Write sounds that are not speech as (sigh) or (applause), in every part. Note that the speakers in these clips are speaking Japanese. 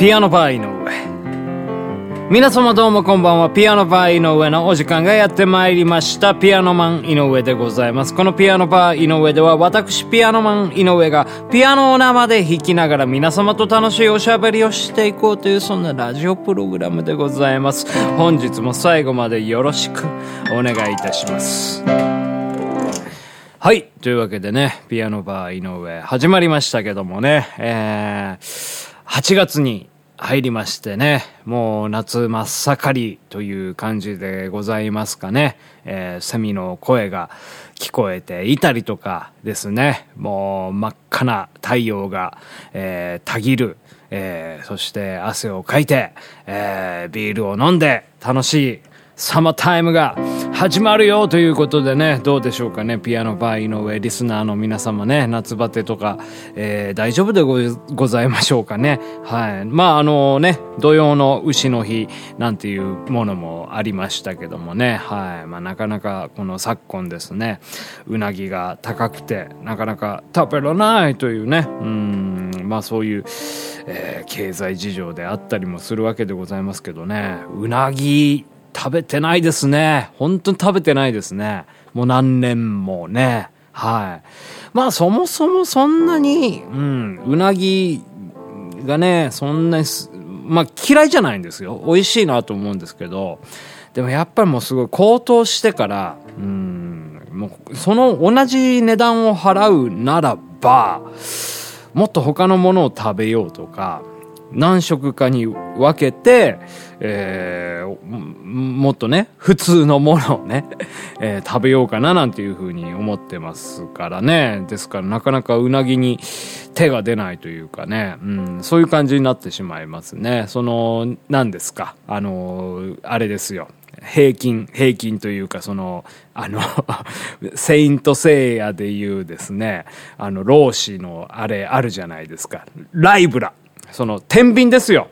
ピアノバー井上。皆様どうもこんばんは。ピアノバー井上のお時間がやってまいりました。ピアノマン井上でございます。このピアノバー井上では私ピアノマン井上がピアノを生で弾きながら皆様と楽しいおしゃべりをしていこうというそんなラジオプログラムでございます。本日も最後までよろしくお願いいたします。はい。というわけでね、ピアノバー井上始まりましたけどもね、えー、8月に入りましてね、もう夏真っ盛りという感じでございますかね。えー、セミの声が聞こえていたりとかですね、もう真っ赤な太陽が、えー、たぎる、えー、そして汗をかいて、えー、ビールを飲んで楽しいサマータイムが始まるよということでね、どうでしょうかね、ピアノバー井上リスナーの皆様ね、夏バテとか、えー、大丈夫でございましょうかね。はい。まあ、あのね、土曜の牛の日なんていうものもありましたけどもね、はい。まあ、なかなかこの昨今ですね、うなぎが高くて、なかなか食べらないというね、うん、まあそういう、えー、経済事情であったりもするわけでございますけどね、うなぎ、食べてないですね。本当に食べてないですね。もう何年もね。はい。まあそもそもそんなに、うん、うなぎがね、そんなにまあ嫌いじゃないんですよ。美味しいなと思うんですけど、でもやっぱりもうすごい高騰してから、うん、もうその同じ値段を払うならば、もっと他のものを食べようとか、何食かに分けて、えー、もっとね、普通のものをね、(laughs) えー、食べようかななんていうふうに思ってますからね。ですからなかなかうなぎに手が出ないというかね、うん、そういう感じになってしまいますね。その、何ですか、あの、あれですよ。平均、平均というか、その、あの (laughs) セイントセイヤでいうですね、あの、老子のあれあるじゃないですか。ライブラ。その、天秤ですよ。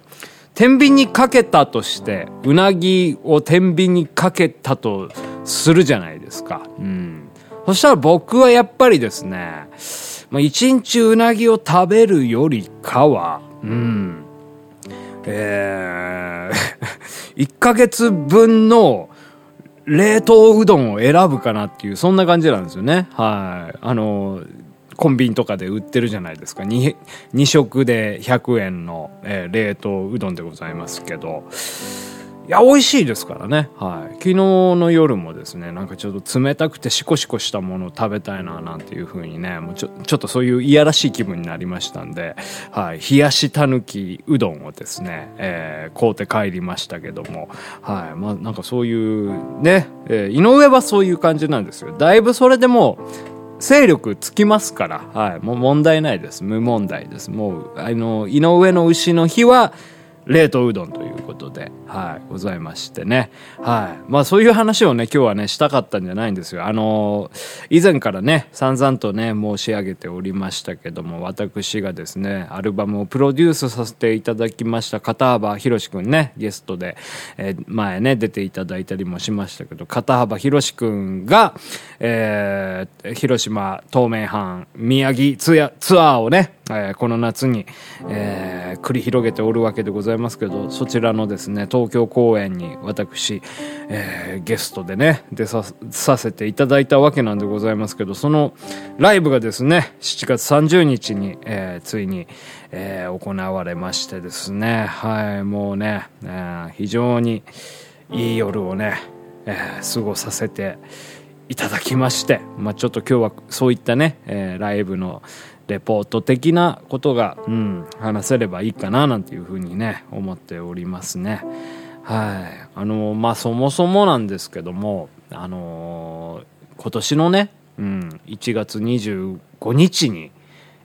天秤にかけたとして、うなぎを天秤にかけたとするじゃないですか。うん。そしたら僕はやっぱりですね、まあ、一日うなぎを食べるよりかは、うん。えー、(laughs) 1ヶ月分の冷凍うどんを選ぶかなっていう、そんな感じなんですよね。はい。あの、コンビニとかで売ってるじゃないですか。2, 2食で100円の、えー、冷凍うどんでございますけど。いや美味しいですからね、はい、昨日の夜もですねなんかちょっと冷たくてシコシコしたものを食べたいななんていう風にねもうちょちょっとそういういやらしい気分になりましたんで、はい、冷やしたぬきうどんをですね、えー、買うて帰りましたけども、はい。まあ、なんかそういうね、えー、井上はそういう感じなんですよ。だいぶそれでも勢力つきますから、はい、もう問題ないです。無問題です。もう、あの、井上の牛の日は、冷凍うどんということで、はい、ございましてね。はい。まあそういう話をね、今日はね、したかったんじゃないんですよ。あの以前からね、散々とね、申し上げておりましたけども、私がですね、アルバムをプロデュースさせていただきました片幅博士くんね、ゲストで、えー、前ね、出ていただいたりもしましたけど、片幅博士くんが、えー、広島、東名阪、宮城ツアーをね、えー、この夏に、えー、繰り広げておるわけでございますけど、そちらのですね、東京公演に私、えー、ゲストでね、出ささせていただいたわけなんでございますけど、そのライブがですね、7月30日に、え、ついに、え、行われましてですね、はい、もうね、え、非常にいい夜をね、え、過ごさせていただきまして、まあ、ちょっと今日はそういったね、え、ライブの、レポート的なことが、うん、話せればいいかななんていうふうにね思っておりますね。はい。あのまあそもそもなんですけどもあの今年のね、うん、1月25日に、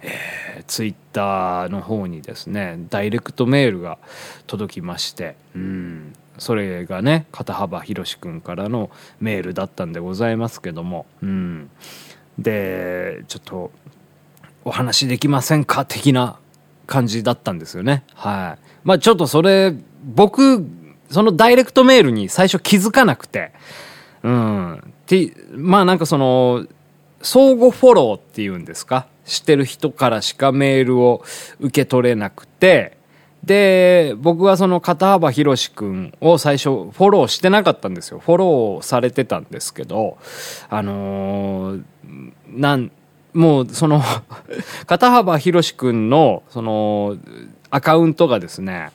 えー、ツイッターの方にですねダイレクトメールが届きまして、うん、それがね片幅宏君からのメールだったんでございますけども、うん、でちょっとお話できませんか的な感じだったんですよね。はい。まあちょっとそれ、僕、そのダイレクトメールに最初気づかなくて、うん。て、まあなんかその、相互フォローっていうんですか？知ってる人からしかメールを受け取れなくて、で、僕はその片幅博士くんを最初フォローしてなかったんですよ。フォローされてたんですけど、あのー、なん、もうその (laughs) 片幅博士くんの、その、アカウントがですね、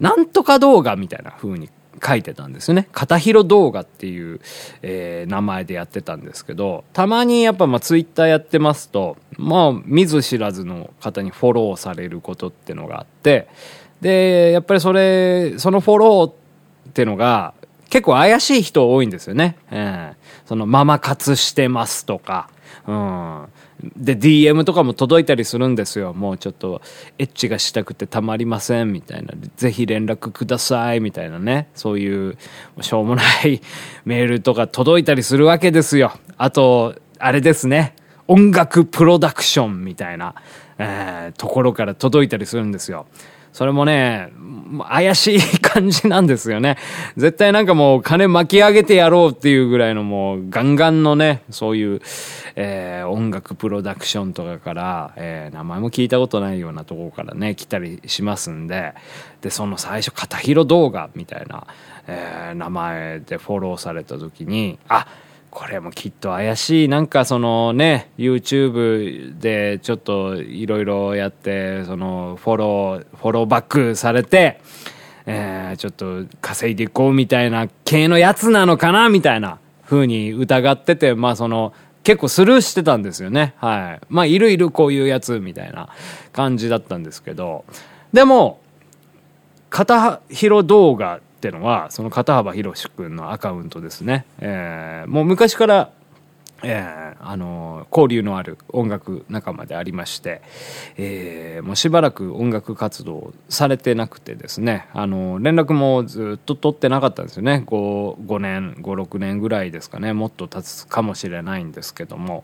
なんとか動画みたいな風に書いてたんですよね。片広動画っていう、えー、名前でやってたんですけど、たまにやっぱまあツイッターやってますと、まあ見ず知らずの方にフォローされることってのがあって、で、やっぱりそれ、そのフォローってのが結構怪しい人多いんですよね。えー、そのママ活してますとか、うん。で、DM とかも届いたりするんですよ。もうちょっと、エッチがしたくてたまりません、みたいな。ぜひ連絡ください、みたいなね。そういう、しょうもない (laughs) メールとか届いたりするわけですよ。あと、あれですね。音楽プロダクションみたいな、えー、ところから届いたりするんですよ。それもね、怪しい感じなんですよね。絶対なんかもう金巻き上げてやろうっていうぐらいのもうガンガンのね、そういう、えー、音楽プロダクションとかから、えー、名前も聞いたことないようなところからね、来たりしますんで、で、その最初、片広動画みたいな、えー、名前でフォローされた時に、あ、これもきっと怪しい。なんかそのね YouTube でちょっといろいろやってそのフォローフォローバックされて、えー、ちょっと稼いでいこうみたいな系のやつなのかなみたいな風に疑っててまあその結構スルーしてたんですよね。はい。まあいるいるこういうやつみたいな感じだったんですけど。でも片広動画ってのはその片幅宏君のアカウントですね、えー、もう昔からえー、あの交流のある音楽仲間でありまして、えー、もうしばらく音楽活動されてなくてですね。あの連絡もずっと取ってなかったんですよね。5, 5年56年ぐらいですかね。もっと経つかもしれないんですけども、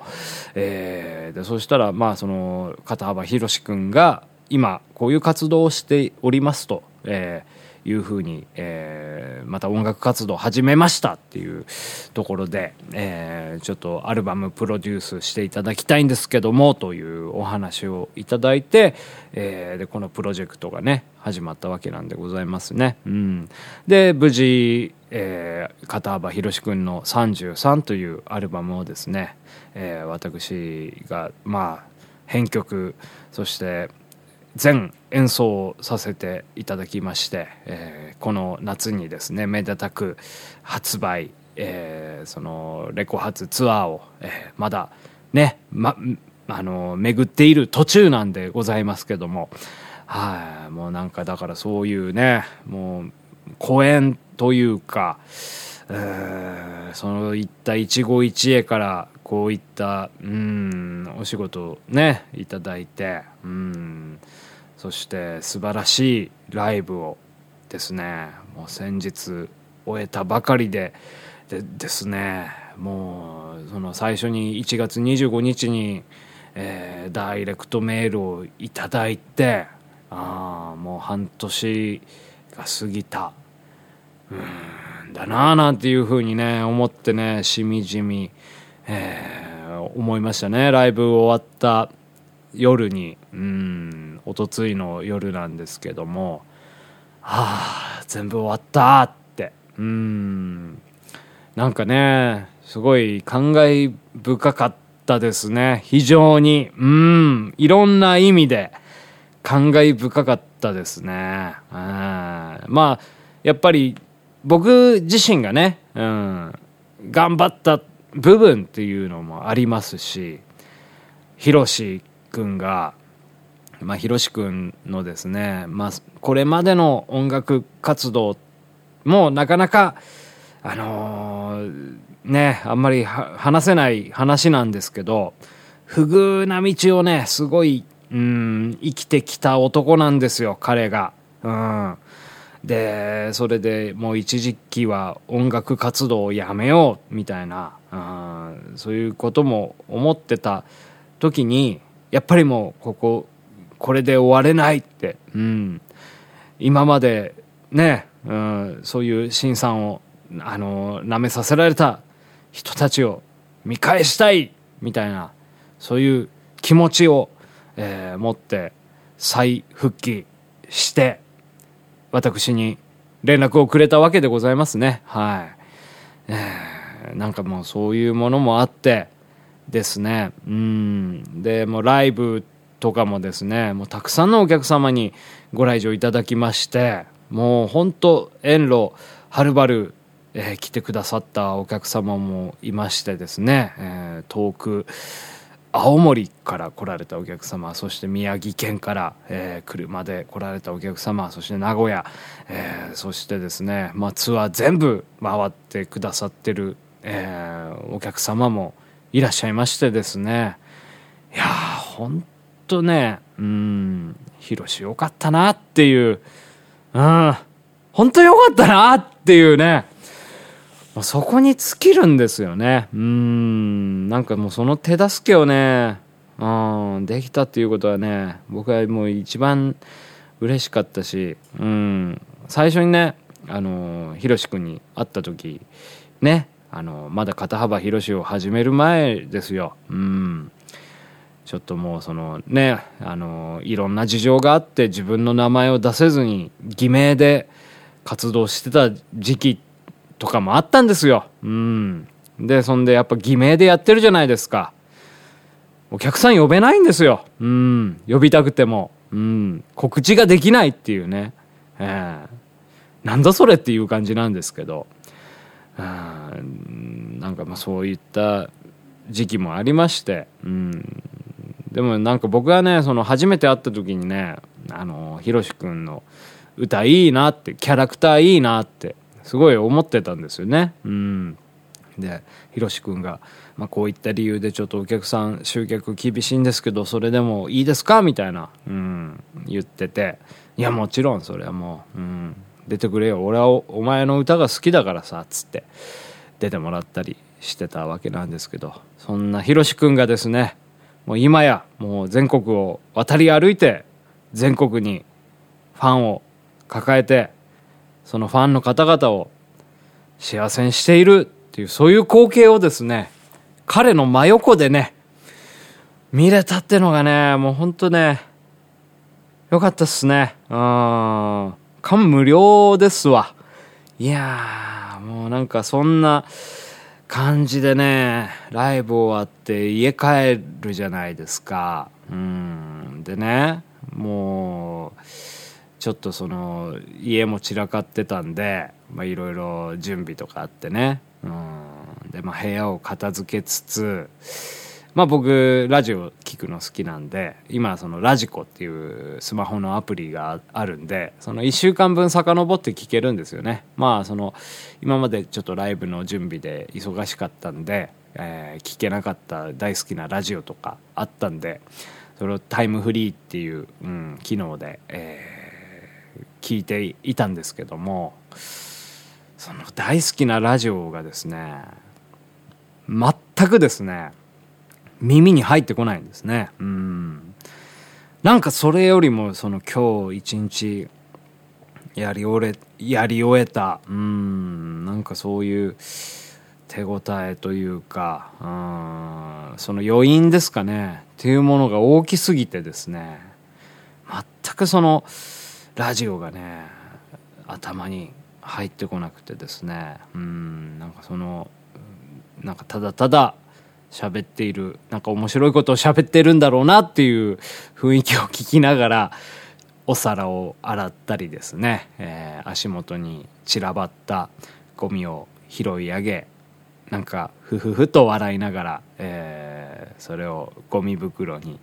えー、でそしたらまあその片幅宏君が今こういう活動をしておりますと、えー、いうふうに、えー、また音楽活動を始めましたっていうところで、えー、ちょっとアルバムプロデュースしていただきたいんですけどもというお話をいただいて、えー、でこのプロジェクトがね始まったわけなんでございますね。うん、で無事、えー、片幅宏君の「33」というアルバムをですね、えー、私がまあ編曲そして全演奏させていただきまして、えー、この夏にですねめでたく発売、えー、そのレコ発ツアーを、えー、まだね、ま、あの巡っている途中なんでございますけどもはいもうなんかだからそういうねもう公演というか、えー、そういった一期一会からこういったうんお仕事をねいただいてうんそして素晴らしいライブをですねもう先日終えたばかりででですねもうその最初に1月25日に、えー、ダイレクトメールをいただいてあもう半年が過ぎた。うんだなあなんていうふうにね思ってねしみじみ、えー、思いましたね。ライブ終わった夜にうんおとついの夜なんですけどもはあ全部終わったってうんなんかねすごい感慨深かったですね。非常にうんいろんな意味で感慨深かったですね。まあやっぱり僕自身がね、うん、頑張った部分っていうのもありますしヒロシ君が、まあ、ひろし君のですね、まあ、これまでの音楽活動もなかなか、あのー、ね、あんまり話せない話なんですけど、不遇な道をね、すごい、うん、生きてきた男なんですよ、彼が。うん。で、それでもう一時期は音楽活動をやめよう、みたいな、うん、そういうことも思ってた時に、やっぱりもうこここれで終われないって、うん、今までね、うん、そういう辛酸をあの舐めさせられた人たちを見返したいみたいなそういう気持ちを、えー、持って再復帰して、私に連絡をくれたわけでございますね。はい。えー、なんかもうそういうものもあってですね。うん。で、もうライブとかもですね、もうたくさんのお客様にご来場いただきまして、もう本当遠路はるばる、えー、来てくださったお客様もいましてですね、えー、遠く、青森から来られたお客様そして宮城県から、えー、車で来られたお客様そして名古屋、えー、そしてですね、まあ、ツアー全部回ってくださってる、えー、お客様もいらっしゃいましてですねいやーほんとねうんヒロシよかったなっていううん本当よかったなっていうねそこに尽きるんですよね。うん、なんかもうその手助けをね、うん、できたっていうことはね、僕はもう一番嬉しかったし、うん、最初にね、あの、ひろし君に会った時、ね、あの、まだ肩幅広しを始める前ですよ。うん。ちょっともうそのね、あの、いろんな事情があって自分の名前を出せずに偽名で活動してた時期とかもあったんですよ。うん。で、そんでやっぱ偽名でやってるじゃないですか。お客さん呼べないんですよ。うん。呼びたくても。うん。告知ができないっていうね。えー、なんだそれっていう感じなんですけど。うん。なんかまあそういった時期もありまして。うん。でもなんか僕はね、その初めて会った時にね、あの、ひろしくんの歌いいなって、キャラクターいいなってすごい思ってたんですよね。うん、でひろし君が、まあ、こういった理由でちょっとお客さん集客厳しいんですけどそれでもいいですかみたいな、うん、言ってていやもちろんそれはもう、うん、出てくれよ俺はお前の歌が好きだからさっつって出てもらったりしてたわけなんですけどそんなひろし君がですねもう今やもう全国を渡り歩いて全国にファンを抱えてそのファンの方々を幸せにしているっていう、そういう光景をですね、彼の真横でね、見れたってのがね、もうほんとね、よかったっすね。うん。感無量ですわ。いや、もうなんかそんな感じでね、ライブ終わって家帰るじゃないですか。うん。でね、もう、ちょっとその家も散らかってたんでいろいろ準備とかあってねうんで、まあ、部屋を片付けつつまあ僕ラジオ聞くの好きなんで今そのラジコっていうスマホのアプリがあるんでその1週間分遡って聞けるんですよね。まあその今までちょっとライブの準備で忙しかったんで、えー、聞けなかった大好きなラジオとかあったんでそれをタイムフリーっていう、うん、機能で、えー聞いていたんですけどもその大好きなラジオがですね全くですね耳に入ってこないんですね。うん。なんかそれよりもその今日一日やり終えやり終えた。うん。なんかそういう手応えというかうん。その余韻ですかね。っていうものが大きすぎてですね。全くそのラジオがね頭に入ってこなくてですね。うん。なんかそのなんかただただ喋っているなんか面白いことを喋ってるんだろうなっていう雰囲気を聞きながらお皿を洗ったりですね、えー、足元に散らばったゴミを拾い上げなんかふふふと笑いながら、えー、それをゴミ袋に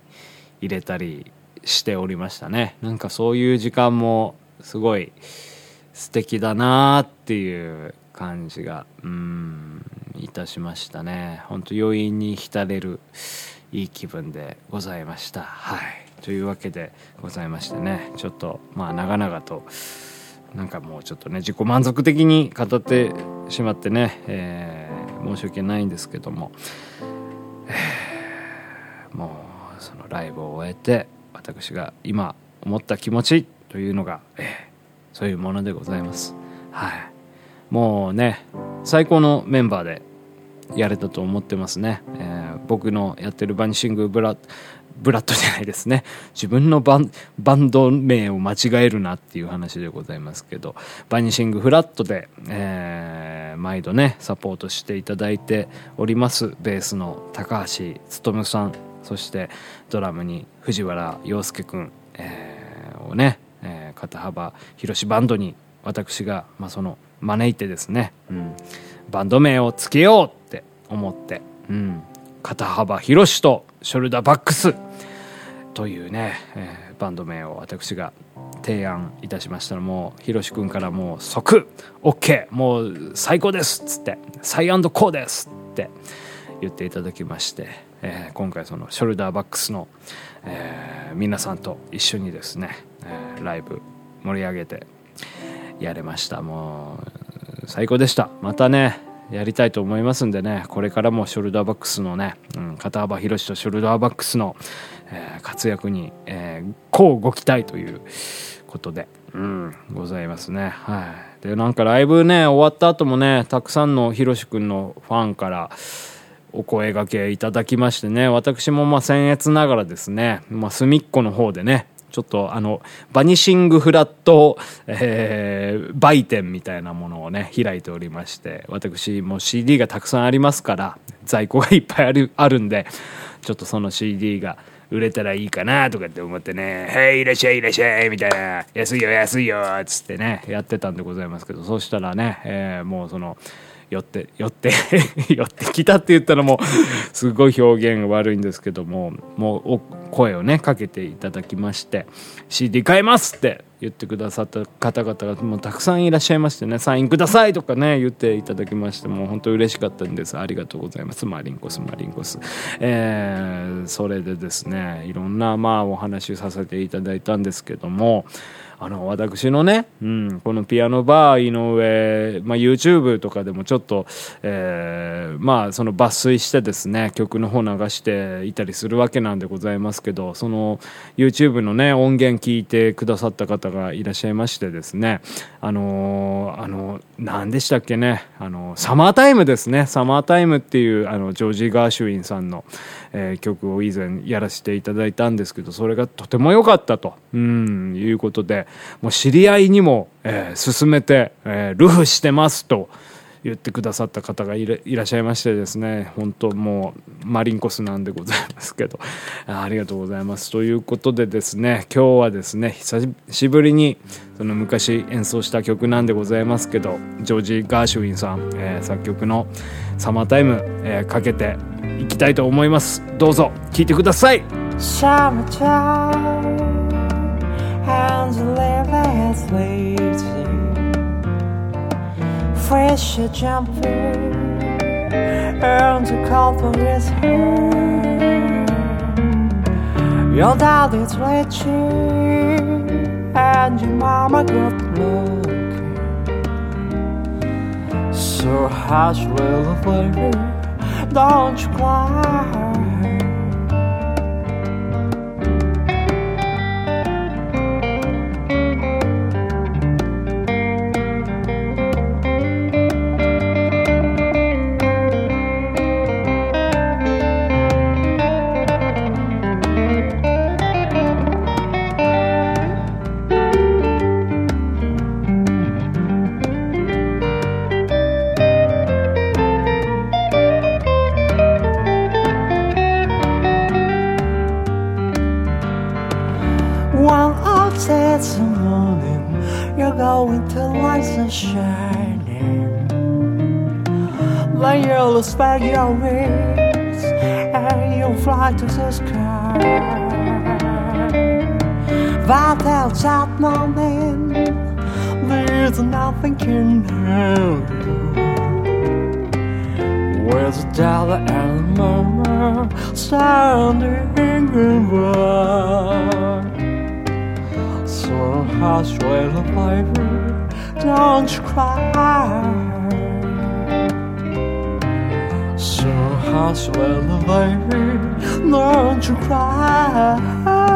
入れたりしておりましたね。なんかそういう時間もすごい素敵だなっていう感じがうん。いたしましたね。本当余韻に浸れるいい気分でございました。はい。というわけでございましてね。ちょっとまあ長々となんかもうちょっとね自己満足的に語ってしまってね、えー、申し訳ないんですけども、え、もうそのライブを終えて私が今思った気持ちというのが、えー、そういうものでございます。はい。もうね最高のメンバーでやれたと思ってますね、えー、僕のやってるバニシングブラブラッドじゃないですね。(laughs) 自分のバンド名を間違えるなっていう話でございますけどバニシングフラットで、えー、毎度ねサポートしていただいております。ベースの高橋勉さんそしてドラムに藤原洋介くん、えー、をね、えー、肩幅広しバンドに私が、まあ、その招いてですね、うん、バンド名をつけようって思って、うん、肩幅広しとショルダーバックス。というね、えー、バンド名を私が提案いたしましたらもうひろし君からもう即 OK もう最高ですっつってサイアンドコーですって言っていただきまして、えー、今回そのショルダーバックスの、えー、皆さんと一緒にですね、えー、ライブ盛り上げてやれました。もう最高でした。またねやりたいと思いますんでねこれからもショルダーバックスのね、うん、肩幅広しとショルダーバックスの、えー、活躍に、えー、こうご期待ということで、うん、ございますね。はい。でなんかライブね終わった後もねたくさんのひろしくんのファンからお声がけいただきましてね私もまあ僭越ながらですね、まあ、隅っこの方でねちょっとあの、バニシングフラット、えー、売店みたいなものをね、開いておりまして、私も CD がたくさんありますから、在庫がいっぱいある、(laughs) あるんで、ちょっとその CD が売れたらいいかなとかって思ってね、はい、いらっしゃい、いらっしゃい、みたいな、安いよ、安いよ、つってね、やってたんでございますけど、そしたらね、えー、もうその、寄って寄って (laughs) 寄ってきたって言ったらもうすごい表現悪いんですけどももう声をねかけていただきまして CD 買いますって言ってくださった方々がもうたくさんいらっしゃいましてねサインくださいとかね言っていただきましてもう本当嬉しかったんです。ありがとうございます。マリンコスマリンコス。えー、それでですねいろんなまあお話させていただいたんですけどもあの私のね、うん、このピアノバー井上、まあ、YouTube とかでもちょっと、えー、まあその抜粋してですね曲の方流していたりするわけなんでございますけどその YouTube のね音源聞いてくださった方がいらっしゃいましてですねあのー、あの何でしたっけねあのサマータイムですね。サマータイムっていうあのジョージ・ガーシュウィンさんの、えー、曲を以前やらせていただいたんですけどそれがとても良かったと。うんいうことでもう知り合いにも、えー、勧めて、えー、ルフしてますと。言ってくださった方がいらっしゃいましてですね本当もうマリンコスなんでございますけどありがとうございます。ということでですね今日はですね久しぶりにその昔演奏した曲なんでございますけどジョージ・ガーシュウィンさん、えー、作曲の「サマータイム」えー、かけていきたいと思います。どうぞ聴いてください。Hands live waiting Fresh jumper and the cold is her Your daddy's rich and your mama good looking. So hush little baby, don't you cry spread your wings and you'll fly to the sky. But outside moment, there's nothing can help you. With the dollar and murmur standing goodbye. So hush, little baby, don't cry. Consuela, baby, learn to cry.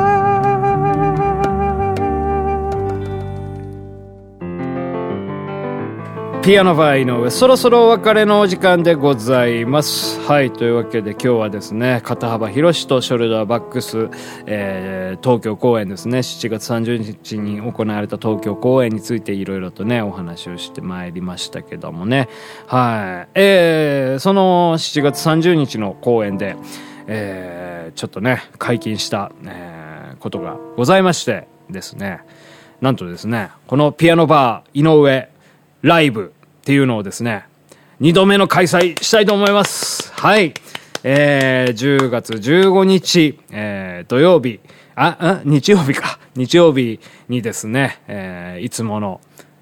ピアノバー井上。そろそろお別れのお時間でございます。はいというわけで今日はですね肩幅広しとショルダーバックス、えー、東京公演ですね。7月30日に行われた東京公演についていろいろとねお話をしてまいりましたけどもね。はいえー、その7月30日の公演でえー、ちょっとね解禁した、えー、ことがございましてですね。なんとですねこのピアノバー井上ライブっていうのをですね、2度目の開催したいと思います。はい。えー、10月15日、えー、土曜日、あ、あ、日曜日か。日曜日にですね、えー、いつもの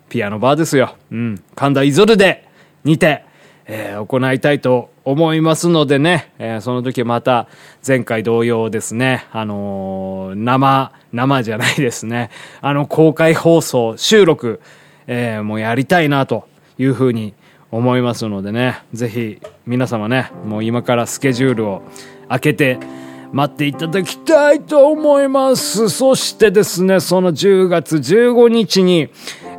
ピアノバーですよ。うん。神田イゾルで、にて、えー、行いたいと思いますのでね、えー、その時また前回同様ですね、あのー、生、生じゃないですね、あの公開放送、収録、えー、もうやりたいなというふうに思いますのでね、ぜひ皆様ね、もう今からスケジュールを開けて待っていただきたいと思います。そしてですね、その10月15日に、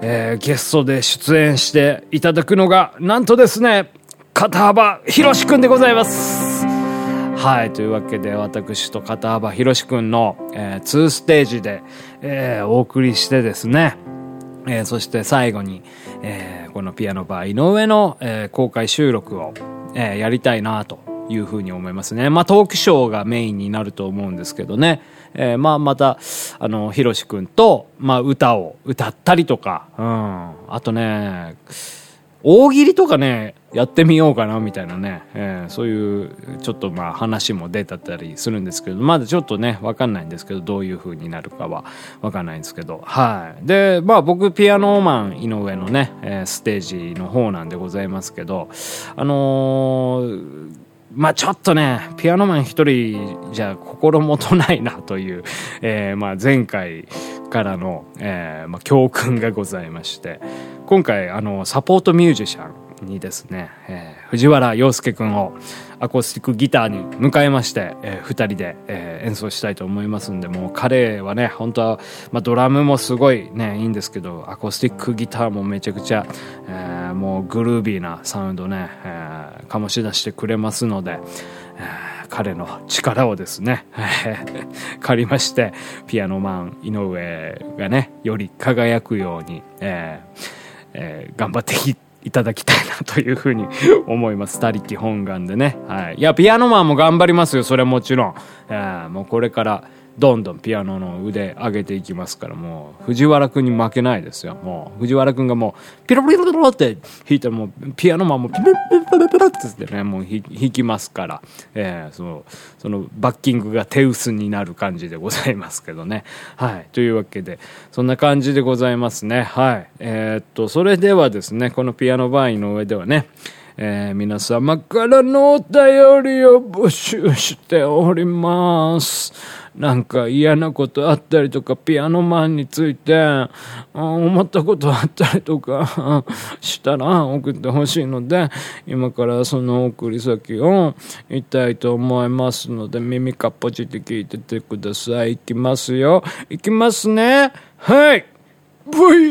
えー、ゲストで出演していただくのが、なんとですね、片幅博士くんでございます。はい。というわけで、私と片幅博士くんの、えー、2ステージで、えー、お送りしてですね、えー、そして最後に、えー、このピアノバー井上の、えー、公開収録を、えー、やりたいなというふうに思いますね。まあトークショーがメインになると思うんですけどね。えー、まあまた、あの、ひろし君と、まあ歌を歌ったりとか、うん。あとね、大喜利とかね、やってみようかなみたいなね、えー、そういうちょっとまあ話も出たったりするんですけど、まだちょっとね、わかんないんですけど、どういう風になるかはわかんないんですけど、はい。で、まあ僕、ピアノマン井上のね、えー、ステージの方なんでございますけど、あのーまあちょっとね、ピアノマン一人じゃ心もとないなという、えー、まあ前回からの、えーまあ、教訓がございまして、今回あのサポートミュージシャンにですね、えー、藤原洋介君をアコースティックギターに迎えまして、えー、2人で、えー、演奏したいと思いますんでもう彼はね本当は、まあ、ドラムもすごいねいいんですけどアコースティックギターもめちゃくちゃ、えー、もうグルービーなサウンドね、えー、醸し出してくれますので、えー、彼の力をですね、(laughs) 借りまして、ピアノマン井上がね、より輝くように、えーえー、頑張っていただきたいなというふうに思います。他力本願でね。はい。いや、ピアノマンも頑張りますよ。それはもちろん。えー、もうこれから、どんどんピアノの腕上げていきますから、もう、藤原くんに負けないですよ。もう、藤原くんがもう、ピロピロピロって弾いたらもう、ピアノマンもピロピロっつってね、もう引きますから、えー、その、そのバッキングが手薄になる感じでございますけどね。(laughs) はい。というわけで、そんな感じでございますね。はい。えー、っと、それではですね、このピアノバーイの上ではね、えー、皆様からのお便りを募集しております。なんか嫌なことあったりとか、ピアノマンについて、思ったことあったりとかしたら送ってほしいので、今からその送り先を言いたいと思いますので、耳かっぽじって聞いててください。いきますよ。いきますね。はい。v-a-n-i-s-h-i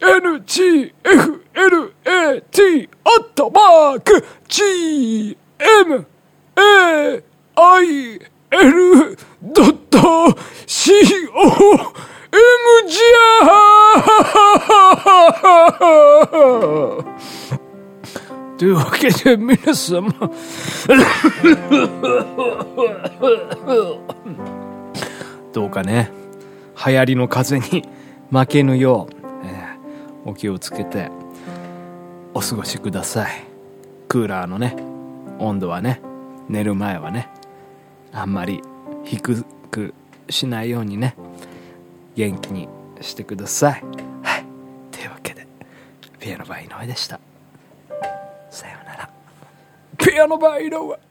V-A-N-I-S-H-I-N-G-F-L-A-T アットマーク G-M A I L ドット C O M じゃというわけで皆様どうかね。流行りの風に負けぬよう、お気をつけてお過ごしください。クーラーのね温度はね寝る前はねあんまり低くしないようにね元気にしてください。はい。というわけでピアノバー井上でした。さようなら。ピアノバー井上。